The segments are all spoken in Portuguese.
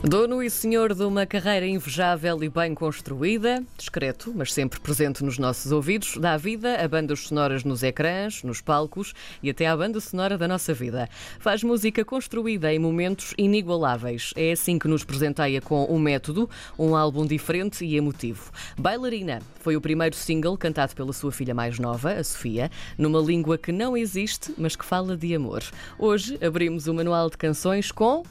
Dono e senhor de uma carreira invejável e bem construída, discreto, mas sempre presente nos nossos ouvidos, dá vida a bandas sonoras nos ecrãs, nos palcos e até à banda sonora da nossa vida. Faz música construída em momentos inigualáveis. É assim que nos presenteia com um método, um álbum diferente e emotivo. Bailarina foi o primeiro single cantado pela sua filha mais nova, a Sofia, numa língua que não existe, mas que fala de amor. Hoje abrimos o manual de canções com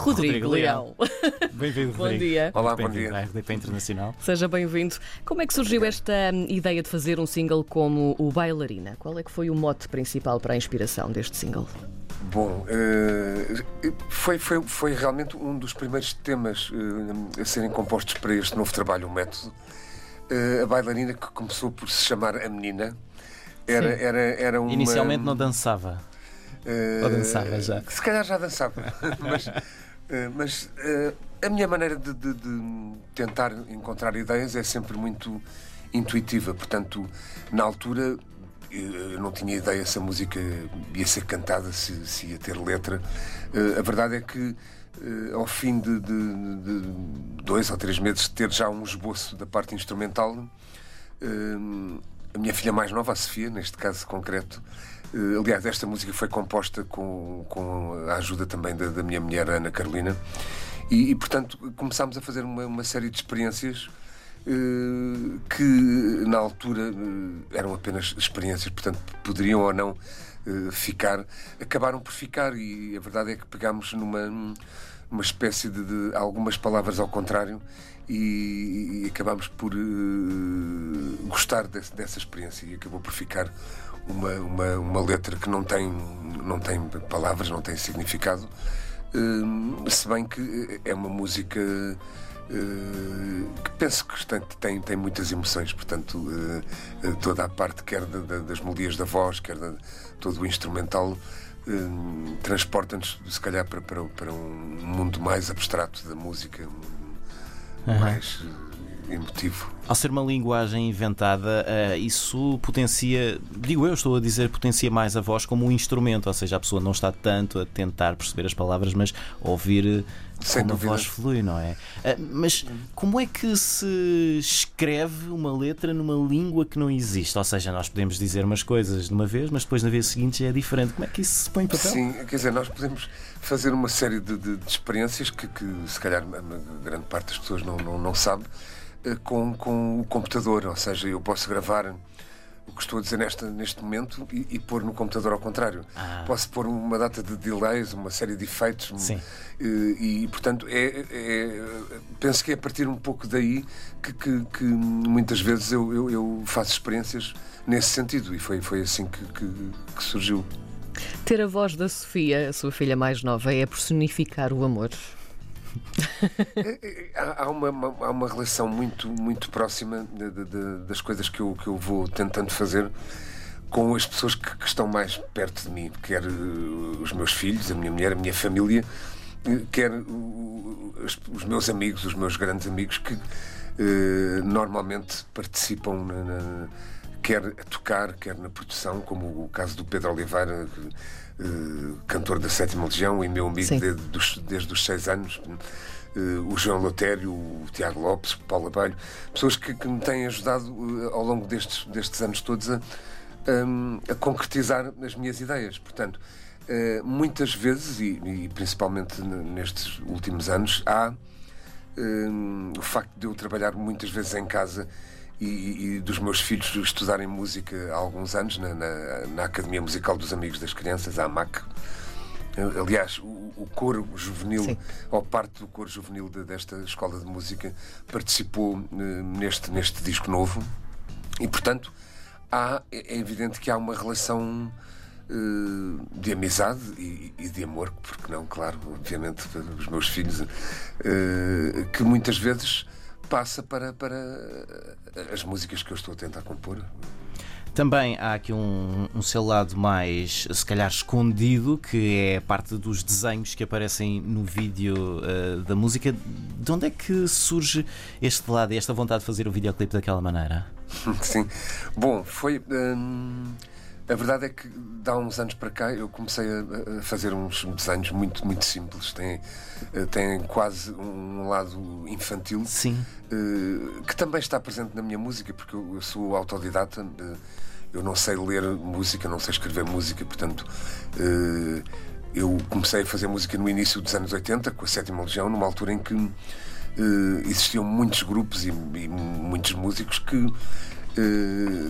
Rodrigo, Rodrigo Leão. Bem-vindo, Bom dia. Olá, bom dia. à RDP Internacional. Seja bem-vindo. Como é que surgiu esta hum, ideia de fazer um single como o Bailarina? Qual é que foi o mote principal para a inspiração deste single? Bom, uh, foi, foi, foi realmente um dos primeiros temas uh, a serem compostos para este novo trabalho, o método. Uh, a bailarina que começou por se chamar A Menina era, era, era uma. Inicialmente não dançava. Ou dançava já? Se calhar já dançava, mas eh, mas uh, a minha maneira de, de, de, tentar encontrar ideias é sempre muito intuitiva. Portanto, na altura eu não tinha ideia se a música ia ser cantada, se, se ia ter letra. Uh, a verdade é que ao fim de, de, dois ou três meses de ter já um esboço da parte instrumental, a minha filha mais nova, a Sofia, neste caso concreto, eh, aliás, esta música foi composta com, com a ajuda também da, da minha mulher, Ana Carolina, e, e portanto começámos a fazer uma, uma série de experiências uh, que na altura uh, eram apenas experiências, portanto poderiam ou não ficar, acabaram por ficar, e a verdade é que pegámos numa uma espécie de, de algumas palavras ao contrário e, e acabámos por gostar desse, dessa experiência e acabou por ficar uma, uma, uma letra que não tem, não tem palavras, não tem significado, uh, se bem que é uma música uh, que penso que tem, tem, muitas emoções, portanto, uh, toda a parte, quer da, da, das melodias da voz, quer da, todo o instrumental. Transporta-nos, se calhar, para, para, para, um mundo mais abstrato da música, uhum. mais emotivo. Ao ser uma linguagem inventada, uh, isso potencia, digo eu, estou a dizer, potencia mais a voz como um instrumento, ou seja, a pessoa não está tanto a tentar perceber as palavras, mas ouvir eh, Sem como dúvida. a voz flui, não é? Uh, mas como é que se escreve uma letra numa língua que não existe? Ou seja, nós podemos dizer umas coisas de uma vez, mas depois na vez seguinte já é diferente. Como é que isso se põe em papel? Sim, quer dizer, nós podemos fazer uma série de, de, de experiências que, que, se calhar, a grande parte das pessoas não, não, não sabe eh, com, com o computador, ou seja, eu posso gravar o que estou a dizer neste, neste momento e, e pôr no computador ao contrário. Ah. Posso pôr uma data de delays, uma série de efeitos Sim. E, e, portanto, é, é, penso que é a partir um pouco daí que, que, que muitas vezes eu, eu, eu, faço experiências nesse sentido e foi, foi assim que, que, que surgiu. Ter a voz da Sofia, a sua filha mais nova, é personificar o amor. Há, uma, há uma relação muito, muito próxima de, de, de, das coisas que eu, que eu vou tentando fazer com as pessoas que, que estão mais perto de mim, quer uh, os meus filhos, a minha mulher, a minha família, uh, quer os, meus amigos, os meus grandes amigos que normalmente participam na, na, quer a tocar, quer na produção, como o caso do Pedro Oliveira. Que, eh, cantor da Sétima Legião e meu amigo desde, desde os seis anos. Uh, o João Lotério, o Tiago Lopes, o Paulo Abelho, pessoas que, que me têm ajudado uh, ao longo destes, destes anos todos a, um, a concretizar as minhas ideias. Portanto, uh, muitas vezes, e, e, principalmente nestes últimos anos, há um, o facto de eu trabalhar muitas vezes em casa e, e, dos meus filhos estudarem música há alguns anos na, na, na, Academia Musical dos Amigos das Crianças, a AMAC. Aliás, o, o coro juvenil, Sim. ou parte do coro juvenil de, desta escola de música, participou eh, neste, neste disco novo e, portanto, há, é evidente que há uma relação uh, de amizade e, e, de amor, porque não, claro, obviamente, os meus filhos, uh, que muitas vezes passa para, para as músicas que eu estou a tentar compor. Também há aqui um, um seu lado mais, se calhar, escondido, que é parte dos desenhos que aparecem no vídeo uh, da música. De onde é que surge este lado e esta vontade de fazer o videoclipe daquela maneira? Sim. Bom, foi. Hum, A verdade é que, de há uns anos para cá, eu comecei a, fazer uns desenhos muito, muito simples. Tem, eh, tem quase um lado infantil. Sim. Uh, que também está presente na minha música, porque eu, sou autodidata. Uh, eu não sei ler música, não sei escrever música, portanto. Eu comecei a fazer música no início dos anos 80, com a Sétima Legião, numa altura em que existiam muitos grupos e, e muitos músicos que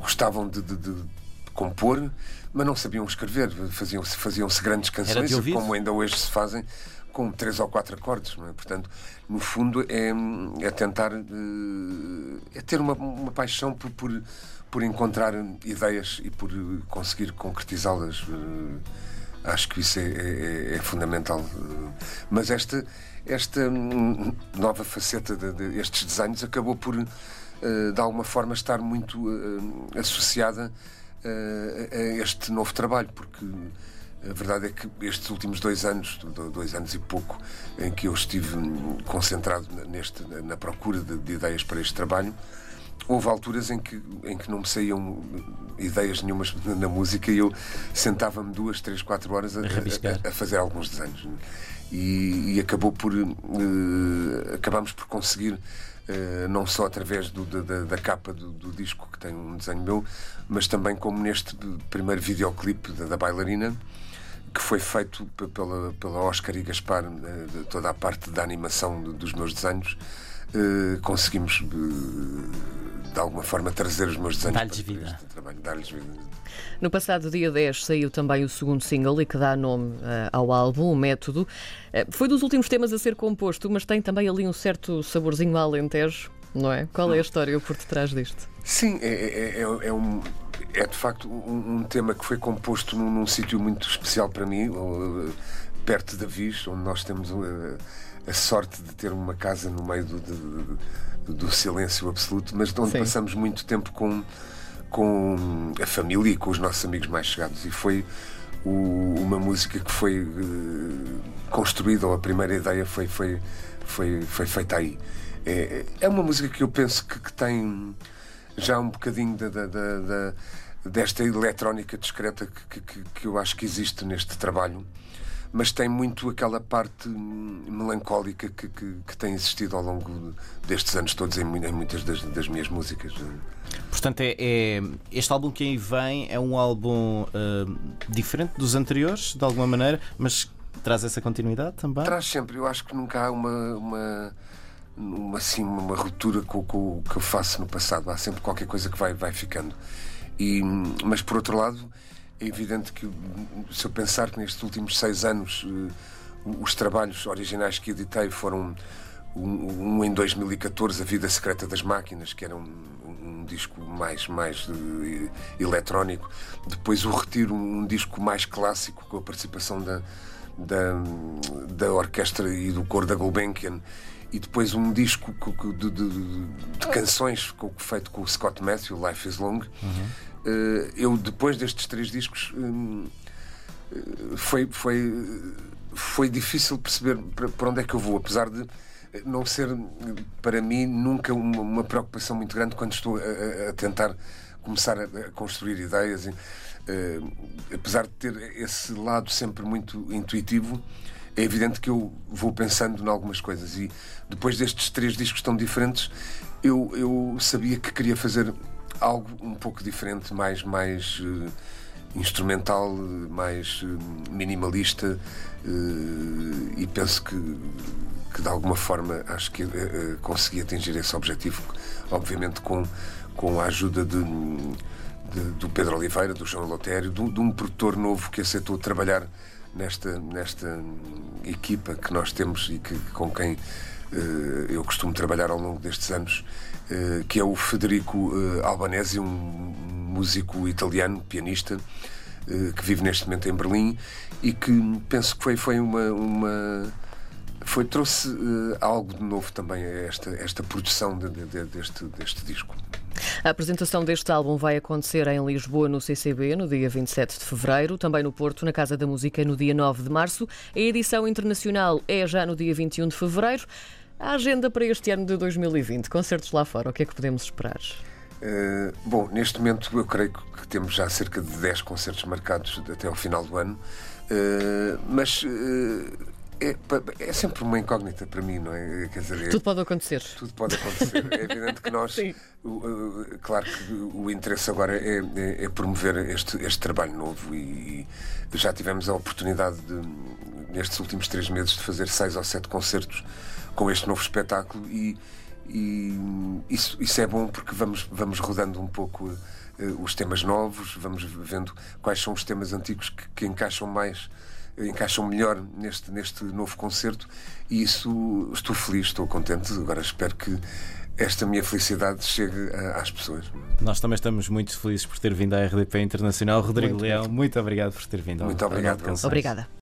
gostavam de, de, de compor, mas não sabiam escrever. Faziam-se faziam grandes canções, como ainda hoje se fazem, com três ou quatro acordes. É? Portanto, no fundo, é, é tentar. Eh, é ter uma, uma paixão por, por, por, encontrar ideias e por conseguir concretizá-las. Eh, acho que isso é, é, é fundamental. Mas esta, esta nova faceta destes de, de desenhos acabou por, eh, de alguma forma, estar muito associada a este novo trabalho, porque a verdade é que estes últimos dois anos, dois anos e pouco, em que eu estive concentrado neste, na procura de, de ideias para este trabalho, houve alturas em que, em que não me saíam ideias nenhumas na música e eu sentava-me duas, três, quatro horas a, a, a fazer alguns desenhos. E, e acabou por. Uh, acabamos por conseguir eh, não só através do, da, da, capa do, do, disco, que tem um desenho meu, mas também como neste primeiro videoclipe da, da bailarina, que foi feito pela, pela Oscar e Gaspar, eh, toda a parte da animação dos meus desenhos, eh, conseguimos de alguma forma trazer os meus desenhos dar-lhes vida. trabalho, dar-lhes vida. No passado dia 10 saiu também o segundo single e que dá nome uh, ao álbum, o Método. Uh, foi dos últimos temas a ser composto, mas tem também ali um certo saborzinho alentejo, não é? Qual é a história por detrás disto? Sim, é, é, é, é um, é de facto um, um, tema que foi composto num, num sítio muito especial para mim, uh, perto da Viz, onde nós temos a sorte de ter uma casa no meio do, do, do silêncio absoluto, mas onde Sim. passamos muito tempo com com a família e com os nossos amigos mais chegados. E foi o, uma música que foi uh, construída, ou a primeira ideia foi, foi, foi, foi feita aí. É, é uma música que eu penso que, que tem já um bocadinho da, da, da, desta eletrónica discreta que, que, que eu acho que existe neste trabalho mas tem muito aquela parte melancólica que, que, que tem existido ao longo destes anos todos em, em muitas das, das, minhas músicas. Portanto, é, é, este álbum que aí vem é um álbum uh, diferente dos anteriores, de alguma maneira, mas traz essa continuidade também? Traz sempre. Eu acho que nunca há uma. uma uma, assim, uma ruptura com, com o que eu faço no passado. Há sempre qualquer coisa que vai, vai ficando. E, mas por outro lado, é evidente que, se eu pensar que nestes últimos seis anos uh, os trabalhos originais que editei foram um, um, em 2014, A Vida Secreta das Máquinas, que era um, um disco mais, mais uh, eletrónico. Depois o Retiro, um disco mais clássico, com a participação da, da, da orquestra e do coro da Gulbenkian. E depois um disco de, de, de canções feito com o Scott Matthew, Life is Long. Uhum eh, eu, depois destes três discos, hum, eh, foi, foi, foi difícil perceber para onde é que eu vou, apesar de não ser para mim nunca uma, uma preocupação muito grande quando estou a, a tentar começar a, a construir ideias. Uh, apesar de ter esse lado sempre muito intuitivo, é evidente que eu vou pensando em algumas coisas. E depois destes três discos tão diferentes, eu, eu sabia que queria fazer algo um pouco diferente, mais, mais uh, instrumental, mais uh, minimalista uh, e penso que, que de alguma forma acho que consegui atingir esse objetivo, obviamente com, com a ajuda de, de do Pedro Oliveira, do João Lotério, de, de um produtor novo que aceitou trabalhar nesta, nesta equipa que nós temos e que, com quem eu costumo trabalhar ao longo destes anos que é o Federico eh, Albanese, um músico italiano, pianista, eh, que vive neste momento em Berlim e que penso que foi, foi uma, uma foi, trouxe uh, algo de novo também a esta, esta produção de, de, deste, deste disco. A apresentação deste álbum vai acontecer em Lisboa, no CCB, no dia 27 de fevereiro, também no Porto, na Casa da Música, no dia 9 de março. A edição internacional é já no dia 21 de fevereiro. A agenda para este ano de 2020, concertos lá fora, o que é que podemos esperar? Uh, bom, neste momento eu creio que temos já cerca de 10 concertos marcados até ao final do ano, uh, mas uh, é, é, sempre uma incógnita para mim, não é? Quer dizer, é, tudo pode acontecer. Tudo pode acontecer. É evidente que nós, o, claro que o interesse agora é, é, é, promover este, este trabalho novo e, e já tivemos a oportunidade de, nestes últimos três meses de fazer seis ou sete concertos com este novo espetáculo e, e isso, isso é bom porque vamos, vamos rodando um pouco uh, os temas novos, vamos vendo quais são os temas antigos que, que encaixam mais encaixam melhor neste, neste novo concerto e isso estou feliz, estou contente. Agora espero que esta minha felicidade chegue às pessoas. Nós também estamos muito felizes por ter vindo à RDP Internacional. Rodrigo muito Leão, muito obrigado por ter vindo. Muito obrigado. Obrigada.